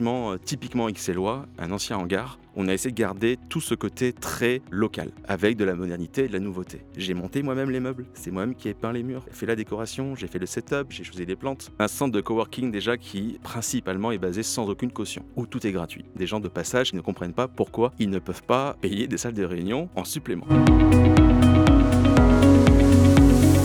euh, typiquement XLois, un ancien hangar. On a essayé de garder tout ce côté très local, avec de la modernité et de la nouveauté. J'ai monté moi-même les meubles, c'est moi-même qui ai peint les murs, j'ai fait la décoration, j'ai fait le setup, j'ai choisi des plantes. Un centre de coworking déjà qui principalement est basé sans aucune caution, où tout est gratuit. Des gens de passage qui ne comprennent pas pourquoi ils ne peuvent pas payer des salles de réunion en supplément.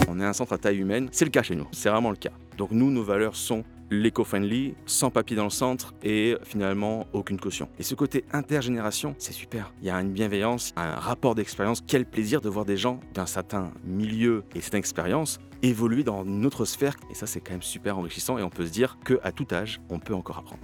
On est un centre à taille humaine, c'est le cas chez nous, c'est vraiment le cas. Donc nous, nos valeurs sont l'éco-friendly, sans papier dans le centre et finalement aucune caution. Et ce côté intergénération, c'est super. Il y a une bienveillance, un rapport d'expérience. Quel plaisir de voir des gens d'un certain milieu et cette expérience évoluer dans une autre sphère. Et ça, c'est quand même super enrichissant et on peut se dire qu'à tout âge, on peut encore apprendre.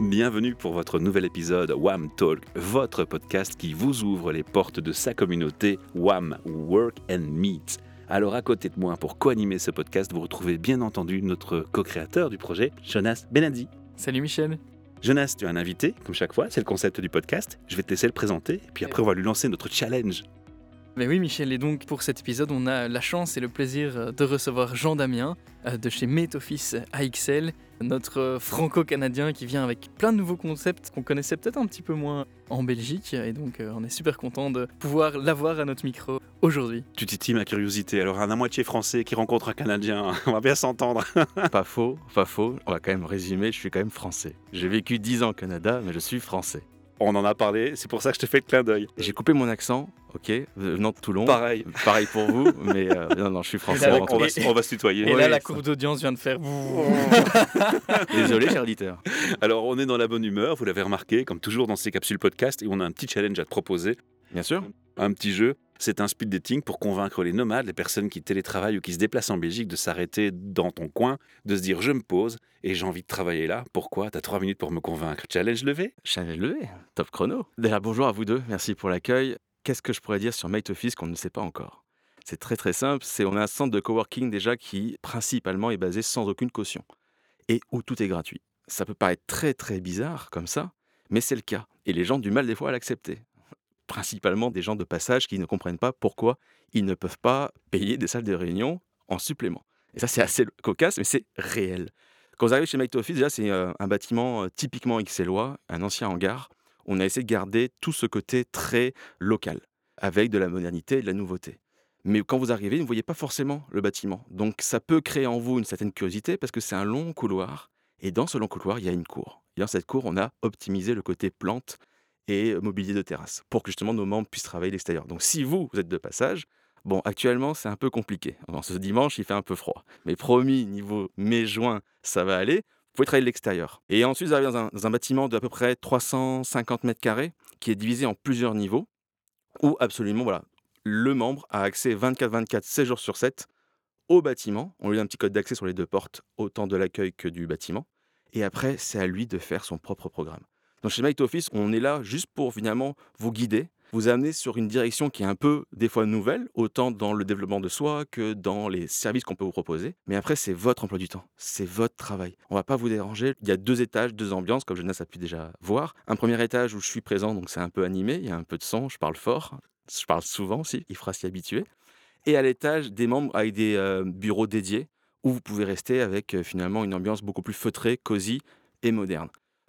Bienvenue pour votre nouvel épisode WAM Talk, votre podcast qui vous ouvre les portes de sa communauté WAM Work and Meet. Alors à côté de moi, pour co-animer ce podcast, vous retrouvez bien entendu notre co-créateur du projet, Jonas Benadi. Salut Michel. Jonas, tu as un invité, comme chaque fois, c'est le concept du podcast. Je vais te laisser le présenter, puis après on va lui lancer notre challenge. Mais oui Michel, et donc pour cet épisode, on a la chance et le plaisir de recevoir Jean Damien euh, de chez Mate Office AXL, notre franco-canadien qui vient avec plein de nouveaux concepts qu'on connaissait peut-être un petit peu moins en Belgique, et donc euh, on est super content de pouvoir l'avoir à notre micro aujourd'hui. Tu titilles ma curiosité, alors un à moitié français qui rencontre un Canadien, on va bien s'entendre. pas faux, pas faux, on va quand même résumer, je suis quand même français. J'ai vécu 10 ans au Canada, mais je suis français. On en a parlé, c'est pour ça que je te fais le clin d'œil. J'ai coupé mon accent, ok, venant de Toulon. Pareil. Pareil pour vous, mais euh, non, non, je suis français. on, va, on, va, se tutoyer. Et là, la courbe d'audience vient de faire. Désolé, cher auditeur. Alors, on est dans la bonne humeur, vous l'avez remarqué, comme toujours dans ces capsules podcast, et on a un petit challenge à te proposer. Bien sûr. Un petit jeu. C'est un speed dating pour convaincre les nomades, les personnes qui télétravaillent ou qui se déplacent en Belgique, de s'arrêter dans ton coin, de se dire je me pose et j'ai envie de travailler là. Pourquoi T'as trois minutes pour me convaincre? Challenge levé Challenge levé, top chrono. Déjà, bonjour à vous deux, merci pour l'accueil. Qu'est-ce que je pourrais dire sur Mate Office qu'on ne sait pas encore? C'est très très simple, c'est on a un centre de coworking déjà qui principalement est basé sans aucune caution et où tout est gratuit. Ça peut paraître très très bizarre comme ça, mais c'est le cas. Et les gens ont du mal des fois à l'accepter principalement des gens de passage qui ne comprennent pas pourquoi ils ne peuvent pas payer des salles de réunion en supplément. Et ça, c'est assez cocasse, mais c'est réel. Quand vous arrivez chez Mike Office, déjà, c'est euh, un bâtiment euh, typiquement XLois, un ancien hangar. On a essayé de garder tout ce côté très local, avec de la modernité et de la nouveauté. Mais quand vous arrivez, vous ne voyez pas forcément le bâtiment. Donc ça peut créer en vous une certaine curiosité parce que c'est un long couloir. Et dans ce long couloir, il y a une cour. Et dans cette cour, on a optimisé le côté plante et mobilier de terrasse pour que justement nos membres puissent travailler l'extérieur. Donc si vous, vous êtes de passage, bon, actuellement c'est un peu compliqué. ce dimanche, il fait un peu froid. Mais promis, niveau mai-juin, ça va aller. Vous pouvez travailler l'extérieur. Et ensuite, vous arrivez dans un, dans un bâtiment d'à peu près 350 mètres carrés qui est divisé en plusieurs niveaux où absolument, voilà, le membre a accès 24-24, 7 jours sur 7 au bâtiment. On lui a un petit code d'accès sur les deux portes, autant de l'accueil que du bâtiment. Et après, c'est à lui de faire son propre programme. Donc chez Mate Office, on est là juste pour finalement vous guider, vous amener sur une direction qui est un peu des fois nouvelle, autant dans le développement de soi que dans les services qu'on peut vous proposer. Mais après, c'est votre emploi du temps, c'est votre travail. On va pas vous déranger. Il y a deux étages, deux ambiances, comme Jonas a pu déjà voir. Un premier étage où je suis présent, donc c'est un peu animé, il y a un peu de son, je parle fort, je parle souvent aussi, il fera s'y habituer. Et à l'étage, des membres avec des euh, bureaux dédiés où vous pouvez rester avec euh, finalement une ambiance beaucoup plus feutrée, cosy et moderne.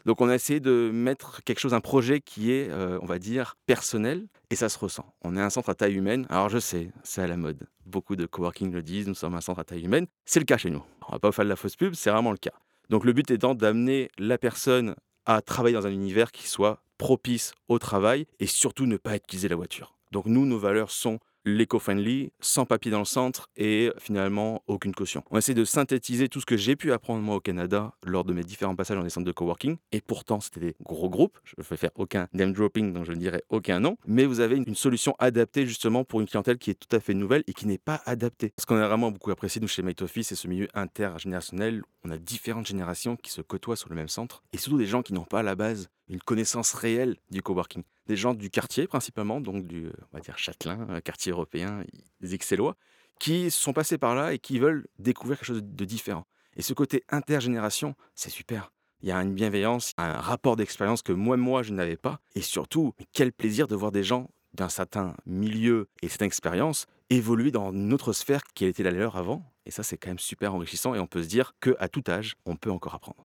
Donc on a essayé de mettre quelque chose, un projet qui est, euh, on va dire, personnel, et ça se ressent. On est un centre à taille humaine. Alors je sais, c'est à la mode. Beaucoup de coworking le disent, nous sommes un centre à taille humaine. C'est le cas chez nous. On va pas vous faire de la fausse pub, c'est vraiment le cas. Donc le but étant d'amener la personne à travailler dans un univers qui soit propice au travail et surtout ne pas utiliser la voiture. Donc nous, nos valeurs sont l'éco-friendly, sans papier dans le centre et finalement aucune caution. On essaie de synthétiser tout ce que j'ai pu apprendre moi au Canada lors de mes différents passages dans des centres de coworking et pourtant c'était des gros groupes. Je ne vais faire aucun name dropping donc je ne dirai aucun nom, mais vous avez une solution adaptée justement pour une clientèle qui est tout à fait nouvelle et qui n'est pas adaptée. Ce qu'on a vraiment beaucoup apprécié nous chez Mate Office, c'est ce milieu intergénérationnel. On a différentes générations qui se côtoient sur le même centre et surtout des gens qui n'ont pas à la base une connaissance réelle du coworking. Des gens du quartier principalement, donc du on va dire Châtelain, euh, quartier européen, des Excellois, qui sont passés par là et qui veulent découvrir quelque chose de différent. Et ce côté intergénération, c'est super. Il y a une bienveillance, un rapport d'expérience que moi, moi, je n'avais pas. Et surtout, quel plaisir de voir des gens d'un certain milieu et cette expérience évoluer dans une autre sphère qui était la leur avant. Et ça, c'est quand même super enrichissant et on peut se dire qu'à tout âge, on peut encore apprendre.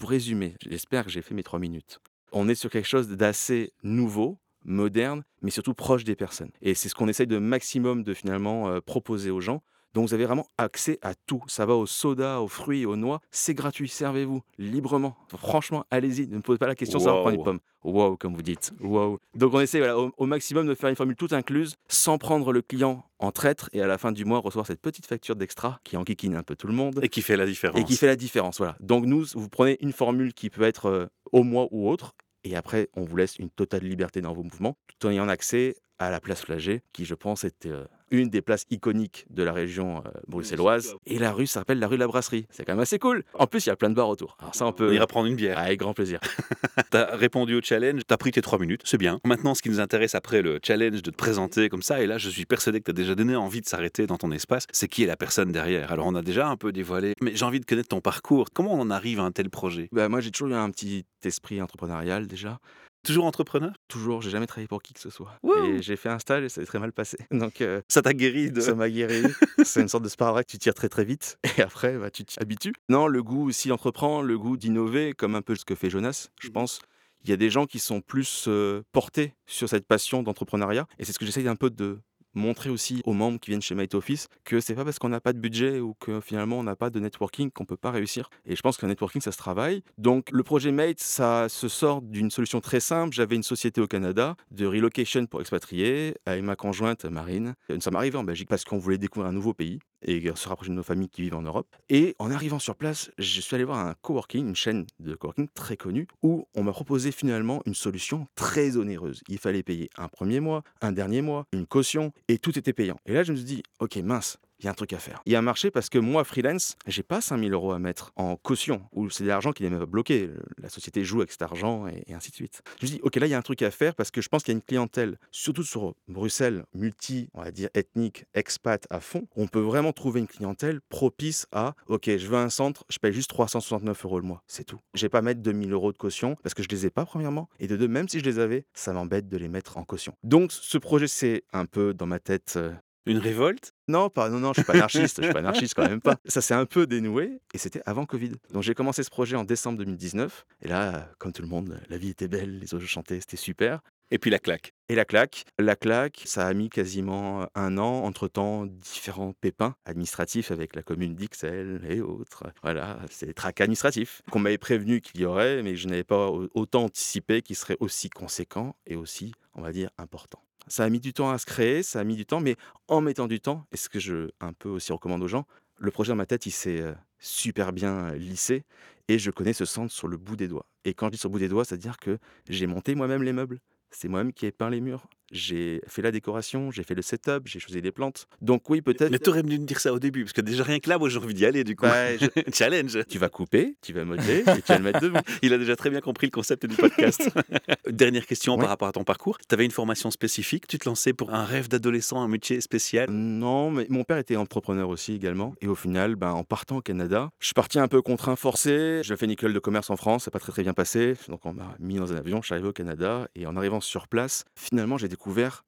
Pour résumer, j'espère que j'ai fait mes trois minutes. On est sur quelque chose d'assez nouveau, moderne, mais surtout proche des personnes. Et c'est ce qu'on essaye de maximum de finalement euh, proposer aux gens. Donc vous avez vraiment accès à tout. Ça va au soda, aux fruits, aux noix. C'est gratuit. Servez-vous librement. Franchement, allez-y. Ne me posez pas la question ça va prendre une pomme. Wow, comme vous dites. Wow. Donc on essaie voilà, au, au maximum de faire une formule toute incluse, sans prendre le client en traître et à la fin du mois recevoir cette petite facture d'extra qui enquiquine un peu tout le monde Et qui fait la différence. et qui fait la différence. Voilà. Donc nous, vous prenez une formule qui peut être euh, au mois ou autre, et après, on vous laisse une totale liberté dans vos mouvements, tout en ayant accès à la place Flagey, qui je pense est euh, une des places iconiques de la région euh, bruxelloise. Et la rue s'appelle la rue de la Brasserie. C'est quand même assez cool. En plus, il y a plein de bars autour. Alors ça, on On peut... ira prendre une bière. Avec grand plaisir. T'as répondu au challenge, t'as pris tes trois minutes, c'est bien. Maintenant, ce qui nous intéresse après le challenge de te présenter comme ça, et là, je suis persuadé que t'as déjà donné envie de s'arrêter dans ton espace, c'est qui est la personne derrière? Alors, on a déjà un peu dévoilé, mais j'ai envie de connaître ton parcours. Comment on en arrive à un tel projet? Bah, moi, j'ai toujours eu un petit esprit entrepreneurial déjà. Toujours entrepreneur? Toujours, j'ai jamais travaillé pour qui que ce soit. Et j'ai fait un stage et ça s'est très mal passé. Donc, euh, Ça t'a guéri de. Ça m'a guéri. c'est une sorte de sparadrap que tu tires très très vite et après bah, tu t'y habitues. Non, le goût aussi d'entreprendre, le goût d'innover, comme un peu ce que fait Jonas, je pense. Il y a des gens qui sont plus euh, portés sur cette passion d'entrepreneuriat et c'est ce que j'essaye un peu de montrer aussi aux membres qui viennent chez Might Office que c'est pas parce qu'on n'a pas de budget ou que finalement on n'a pas de networking qu'on peut pas réussir. Et je pense qu'un networking ça se travaille. Donc le projet Mate ça se sort d'une solution très simple. J'avais une société au Canada de relocation pour expatriés avec ma conjointe Marine. Nous sommes arrivés en Belgique parce qu'on voulait découvrir un nouveau pays et se rapprocher de nos familles qui vivent en Europe. Et en arrivant sur place, je suis allé voir un coworking, une chaîne de coworking très connue, où on m'a proposé finalement une solution très onéreuse. Il fallait payer un premier mois, un dernier mois, une caution, et tout était payant. Et là, je me suis dit, ok, mince, il y a un truc à faire. Il y a un marché parce que moi, freelance, j'ai pas 5000 euros à mettre en caution, ou c'est de l'argent qui n'est même pas bloqué. La société joue avec cet argent et, ainsi de suite. Je me dit, ok, là, il y a un truc à faire parce que je pense qu'il y a une clientèle, surtout sur Bruxelles, multi, on va dire, ethnique, expat à fond. On peut vraiment trouver une clientèle propice à, ok, je veux un centre, je paye juste 369 euros le mois, c'est tout. Je vais pas mettre 2000 euros de caution parce que je les ai pas, premièrement. Et de deux, même si je les avais, ça m'embête de les mettre en caution. Donc, ce projet, c'est un peu dans ma tête. euh, Une révolte? Non, pas, non, non, je suis pas anarchiste, je suis pas anarchiste quand même pas. Ça s'est un peu dénoué et c'était avant Covid. Donc j'ai commencé ce projet en décembre 2019 et là, comme tout le monde, la vie était belle, les oiseaux chantaient, c'était super. Et puis la claque. Et la claque, la claque, ça a mis quasiment un an, entre-temps, différents pépins administratifs avec la commune d'Ixelles et autres. Voilà, c'est des tracas administratifs qu'on m'avait prévenu qu'il y aurait, mais je n'avais pas au- autant anticipé qu'ils seraient aussi conséquents et aussi, on va dire, importants. Ça a mis du temps à se créer, ça a mis du temps, mais en mettant du temps, et ce que je un peu aussi recommande aux gens, le projet dans ma tête, il s'est super bien lissé et je connais ce centre sur le bout des doigts. Et quand je dis sur le bout des doigts, c'est-à-dire que j'ai monté moi-même les meubles. C'est moi-même qui ai peint les murs. J'ai fait la décoration, j'ai fait le setup, j'ai choisi les plantes. Donc oui, peut-être. Mais t'aurais dû me dire ça au début, parce que déjà rien que là, moi j'ai envie d'y aller du coup. Ouais, je- Challenge Tu vas couper, tu vas modeler et tu vas le mettre debout. Il a déjà très bien compris le concept du podcast. Dernière question Ouais. par rapport à ton parcours. Tu avais une formation spécifique, tu te lançais pour un rêve d'adolescent, un métier spécial? Non, mais mon père était entrepreneur aussi également. Et au final, ben, en partant au Canada, je suis parti un peu contraint, forcé. J'ai fait une école de commerce en France, ça n'a pas très très bien passé. Donc on m'a mis dans un avion, je suis arrivé au Canada. Et en arrivant sur place, finalement, j'ai découvert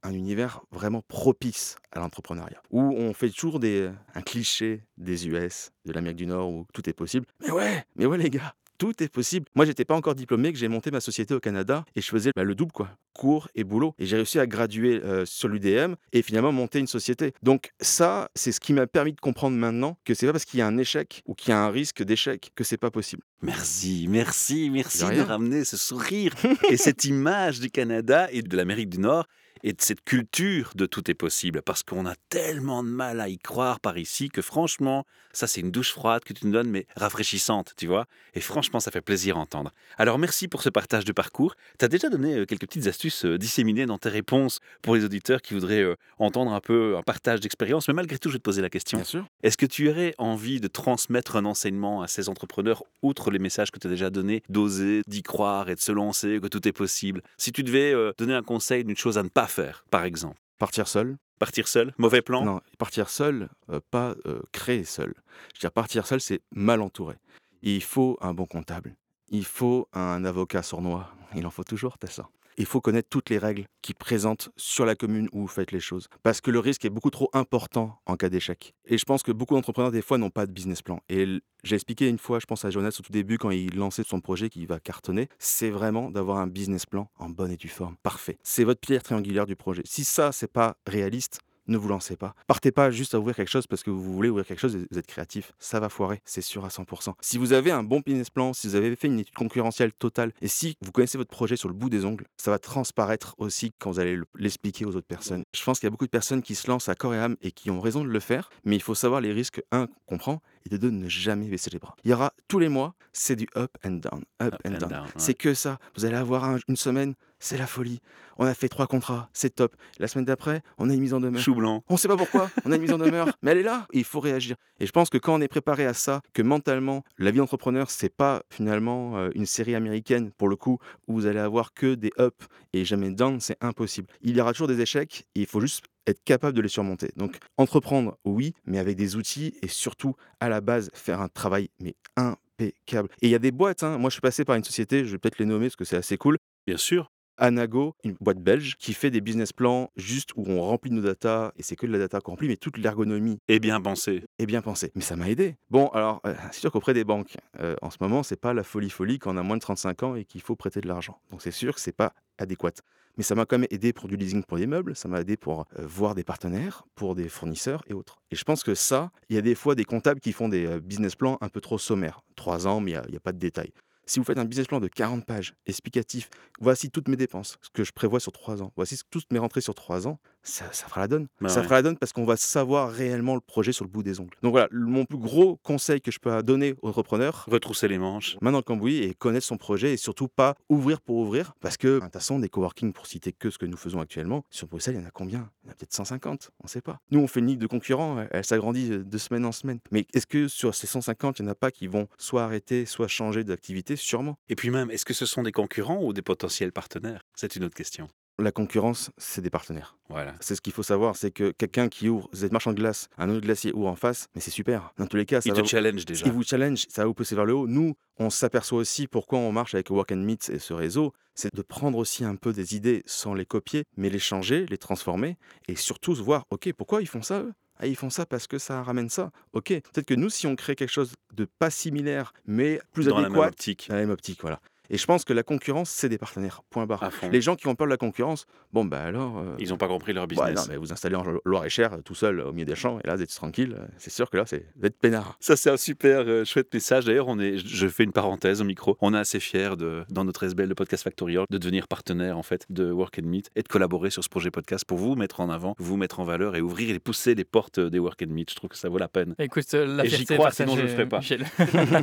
un univers vraiment propice à l'entrepreneuriat. Où on fait toujours des, un cliché des US, de l'Amérique du Nord, où tout est possible. Mais ouais, mais ouais les gars, tout est possible. Moi, j'étais pas encore diplômé, que j'ai monté ma société au Canada et je faisais bah, le double, quoi. Cours et boulot. Et j'ai réussi à graduer euh, sur l'UDM et finalement monter une société. Donc, ça, c'est ce qui m'a permis de comprendre maintenant que c'est pas parce qu'il y a un échec ou qu'il y a un risque d'échec que c'est pas possible. Merci, merci, merci De ramener ce sourire et cette image du Canada et de l'Amérique du Nord et de cette culture de tout est possible. Parce qu'on a tellement de mal à y croire par ici que franchement, ça c'est une douche froide que tu nous donnes, mais rafraîchissante, tu vois. Et franchement, ça fait plaisir à entendre. Alors merci pour ce partage de parcours. Tu as déjà donné euh, quelques petites astuces euh, disséminées dans tes réponses pour les auditeurs qui voudraient euh, entendre un peu un partage d'expérience. Mais malgré tout, je vais te poser la question. Bien sûr. Est-ce que tu aurais envie de transmettre un enseignement à ces entrepreneurs, outre les messages que tu as déjà donnés, d'oser, d'y croire et de se lancer, que tout est possible? Si tu devais donner un conseil d'une chose à ne pas faire, par exemple, Partir seul, partir seul, mauvais plan? Non, partir seul, euh, pas euh, créer seul. Je veux dire, partir seul, c'est mal entouré. Il faut un bon comptable. il faut un avocat sournois. Il en faut toujours, t'as ça. Il faut connaître toutes les règles qui présentent sur la commune où vous faites les choses. Parce que le risque est beaucoup trop important en cas d'échec. Et je pense que beaucoup d'entrepreneurs, des fois, n'ont pas de business plan. Et j'ai expliqué une fois, je pense à Jonas au tout début, quand il lançait son projet qui va cartonner, c'est vraiment d'avoir un business plan en bonne et due forme. Parfait. C'est votre pierre triangulaire du projet. Si ça, c'est pas réaliste, ne vous lancez pas. Partez pas juste à ouvrir quelque chose parce que vous voulez ouvrir quelque chose et vous êtes créatif. Ça va foirer, c'est sûr à 100%. Si vous avez un bon business plan, si vous avez fait une étude concurrentielle totale et si vous connaissez votre projet sur le bout des ongles, ça va transparaître aussi quand vous allez le- l'expliquer aux autres personnes. Je pense qu'il y a beaucoup de personnes qui se lancent à corps et âme et qui ont raison de le faire, mais il faut savoir les risques, un, qu'on prend, et de deux, ne jamais baisser les bras. Il y aura tous les mois, c'est du up and down, up, Up and, and down. down, ouais. C'est que ça. Vous allez avoir un- une semaine, c'est la folie. On a fait trois contrats, c'est top. La semaine d'après, on a une mise en demeure. Chou blanc. On ne sait pas pourquoi, on a une mise en demeure, mais elle est là, et il faut réagir. Et je pense que quand on est préparé à ça, que mentalement, la vie d'entrepreneur, c'est pas finalement euh, une série américaine, pour le coup, où vous allez avoir que des up et jamais down, c'est impossible. Il y aura toujours des échecs, et il faut juste être capable de les surmonter. Donc, entreprendre, oui, mais avec des outils, et surtout, à la base, faire un travail, mais impeccable. Et il y a des boîtes, hein. moi je suis passé par une société, je vais peut-être les nommer parce que c'est assez cool, Bien sûr. Anago, une boîte belge, qui fait des business plans juste où on remplit nos data, et c'est que de la data qu'on remplit, mais toute l'ergonomie Et bien pensé. est bien pensée. Mais ça m'a aidé. Bon, alors, euh, c'est sûr qu'auprès des banques, euh, en ce moment, c'est pas la folie folie quand on a moins de 35 ans et qu'il faut prêter de l'argent. Donc c'est sûr que c'est pas adéquat. Mais ça m'a quand même aidé pour du leasing pour des meubles, ça m'a aidé pour euh, voir des partenaires, pour des fournisseurs et autres. Et je pense que ça, il y a des fois des comptables qui font des business plans un peu trop sommaires. Trois ans, mais il n'y a, pas de détails. Si vous faites un business plan de 40 pages, explicatif, voici toutes mes dépenses, ce que je prévois sur trois ans, voici toutes mes rentrées sur trois ans, ça, ça fera la donne. Bah ça fera la donne parce qu'on va savoir réellement le projet sur le bout des ongles. Donc voilà, mon plus gros conseil que je peux donner aux entrepreneurs, Retrousser les manches. main dans le cambouis et connaître son projet et surtout pas ouvrir pour ouvrir parce que, de toute façon, des coworking, pour citer que ce que nous faisons actuellement, sur Bruxelles, il y en a combien? Il y en a peut-être 150, on ne sait pas. Nous, on fait une ligue de concurrents, elle, elle s'agrandit euh, de semaine en semaine. Mais est-ce que sur ces 150, il n'y en a pas qui vont soit arrêter, soit changer d'activité? Sûrement. Et puis même, est-ce que ce sont des concurrents ou des potentiels partenaires? C'est une autre question. La concurrence, c'est des partenaires. Voilà. C'est ce qu'il faut savoir, c'est que quelqu'un qui ouvre, vous êtes marchand de glace, un autre glacier ouvre en face, mais c'est super. Dans tous les cas, ça va te challenge déjà. Il vous challenge, ça va vous pousser vers le haut. Nous, on s'aperçoit aussi pourquoi on marche avec Work and Meet et ce réseau, c'est de prendre aussi un peu des idées sans les copier, mais les changer, les transformer, et surtout se voir, ok, pourquoi ils font ça eux? Ah, ils font ça parce que ça ramène ça. Ok, peut-être que nous, si on crée quelque chose de pas similaire, mais plus Dans la même adéquat, optique. dans la même optique, voilà. Et je pense que la concurrence, c'est des partenaires. Point barre. Les gens qui ont peur de la concurrence, bon, bah alors. euh, Ils n'ont pas compris leur Ouais, business. non, mais vous installez en Loire-et-Cher tout seul au milieu des champs et là vous êtes tranquille, c'est sûr que là c'est vous êtes peinard. Ça, c'est un super euh, chouette message. D'ailleurs, on est, je fais une parenthèse au micro. On est assez fiers, de, dans notre SBL de Podcast Factorial, de devenir partenaire en fait de Work and Meet et de collaborer sur ce projet podcast pour vous mettre en avant, vous mettre en valeur et ouvrir et pousser les portes des Work and Meet. Je trouve que ça vaut la peine. Écoute, euh, la Et j'y crois, sinon je le partagée, ferai pas.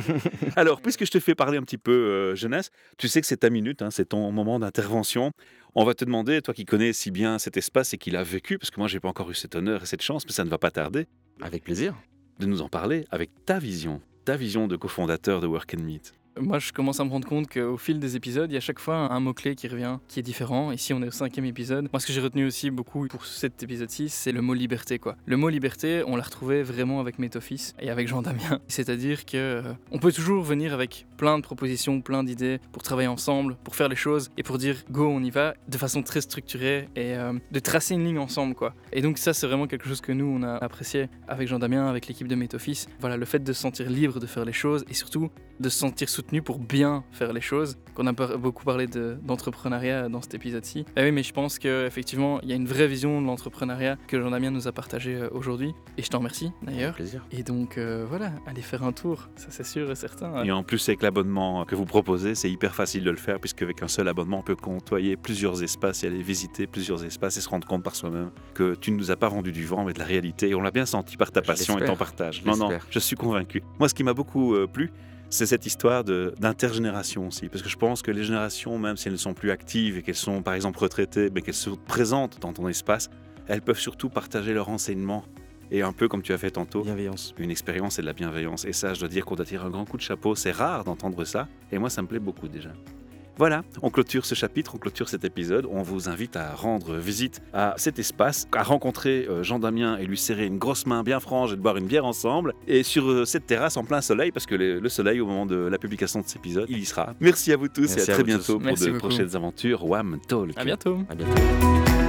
Alors, puisque je te fais parler un petit peu euh, jeunesse, tu sais que c'est ta minute, hein, c'est ton moment d'intervention. On va te demander, toi qui connais si bien cet espace et qui l'a vécu, parce que moi j'ai pas encore eu cet honneur et cette chance, mais ça ne va pas tarder, Avec plaisir. de nous en parler avec ta vision, ta vision de cofondateur de Work and Meet. Moi, je commence à me rendre compte qu'au fil des épisodes, il y a chaque fois un mot-clé qui revient, qui est différent. Ici, on est au cinquième épisode. Moi, ce que j'ai retenu aussi beaucoup pour cet épisode-ci, c'est le mot liberté. Quoi. Le mot liberté, on l'a retrouvé vraiment avec Métoffice et avec Jean Damien. C'est-à-dire que euh, on peut toujours venir avec plein de propositions, plein d'idées pour travailler ensemble, pour faire les choses et pour dire go, on y va de façon très structurée et euh, de tracer une ligne ensemble. quoi. Et donc, ça, c'est vraiment quelque chose que nous, on a apprécié avec Jean Damien, avec l'équipe de Métoffice. Voilà, le fait de se sentir libre de faire les choses et surtout de se sentir soutenu pour bien faire les choses. Qu'on a par- beaucoup parlé de- d'entrepreneuriat dans cet épisode-ci. Eh oui, mais je pense qu'effectivement, il y a une vraie vision de l'entrepreneuriat que Jean-Damien nous a partagé euh, aujourd'hui. Et je t'en remercie d'ailleurs. plaisir. Et donc euh, voilà, allez faire un tour, ça c'est sûr et certain. Et en plus, avec l'abonnement que vous proposez, c'est hyper facile de le faire, puisque avec un seul abonnement, on peut côtoyer plusieurs espaces et aller visiter plusieurs espaces et se rendre compte par soi-même que tu ne nous as pas vendu du vent, mais de la réalité. Et on l'a bien senti par ta passion et ton partage. Non, non, je suis convaincu. Moi, ce qui m'a beaucoup euh, plu, c'est cette histoire d'intergénération aussi. Parce que je pense que les générations, même si elles ne sont plus actives et qu'elles sont par exemple retraitées, mais qu'elles sont présentes dans ton espace, elles peuvent surtout partager leurs renseignements. Et un peu comme tu as fait tantôt, Bienveillance. une expérience et de la bienveillance. Et ça, je dois dire qu'on doit tirer un grand coup de chapeau. C'est rare d'entendre ça. Et moi, ça me plaît beaucoup déjà. Voilà, on clôture ce chapitre, on clôture cet épisode. On vous invite à rendre visite à cet espace, à rencontrer euh, Jean Damien et lui serrer une grosse main bien franche et de boire une bière ensemble. Et sur euh, cette terrasse en plein soleil, parce que le, le soleil, au moment de la publication de cet épisode, il y sera. Merci à vous tous Merci et à à très tous. bientôt pour Merci de beaucoup. prochaines aventures. Wham Talk. À bientôt. À bientôt.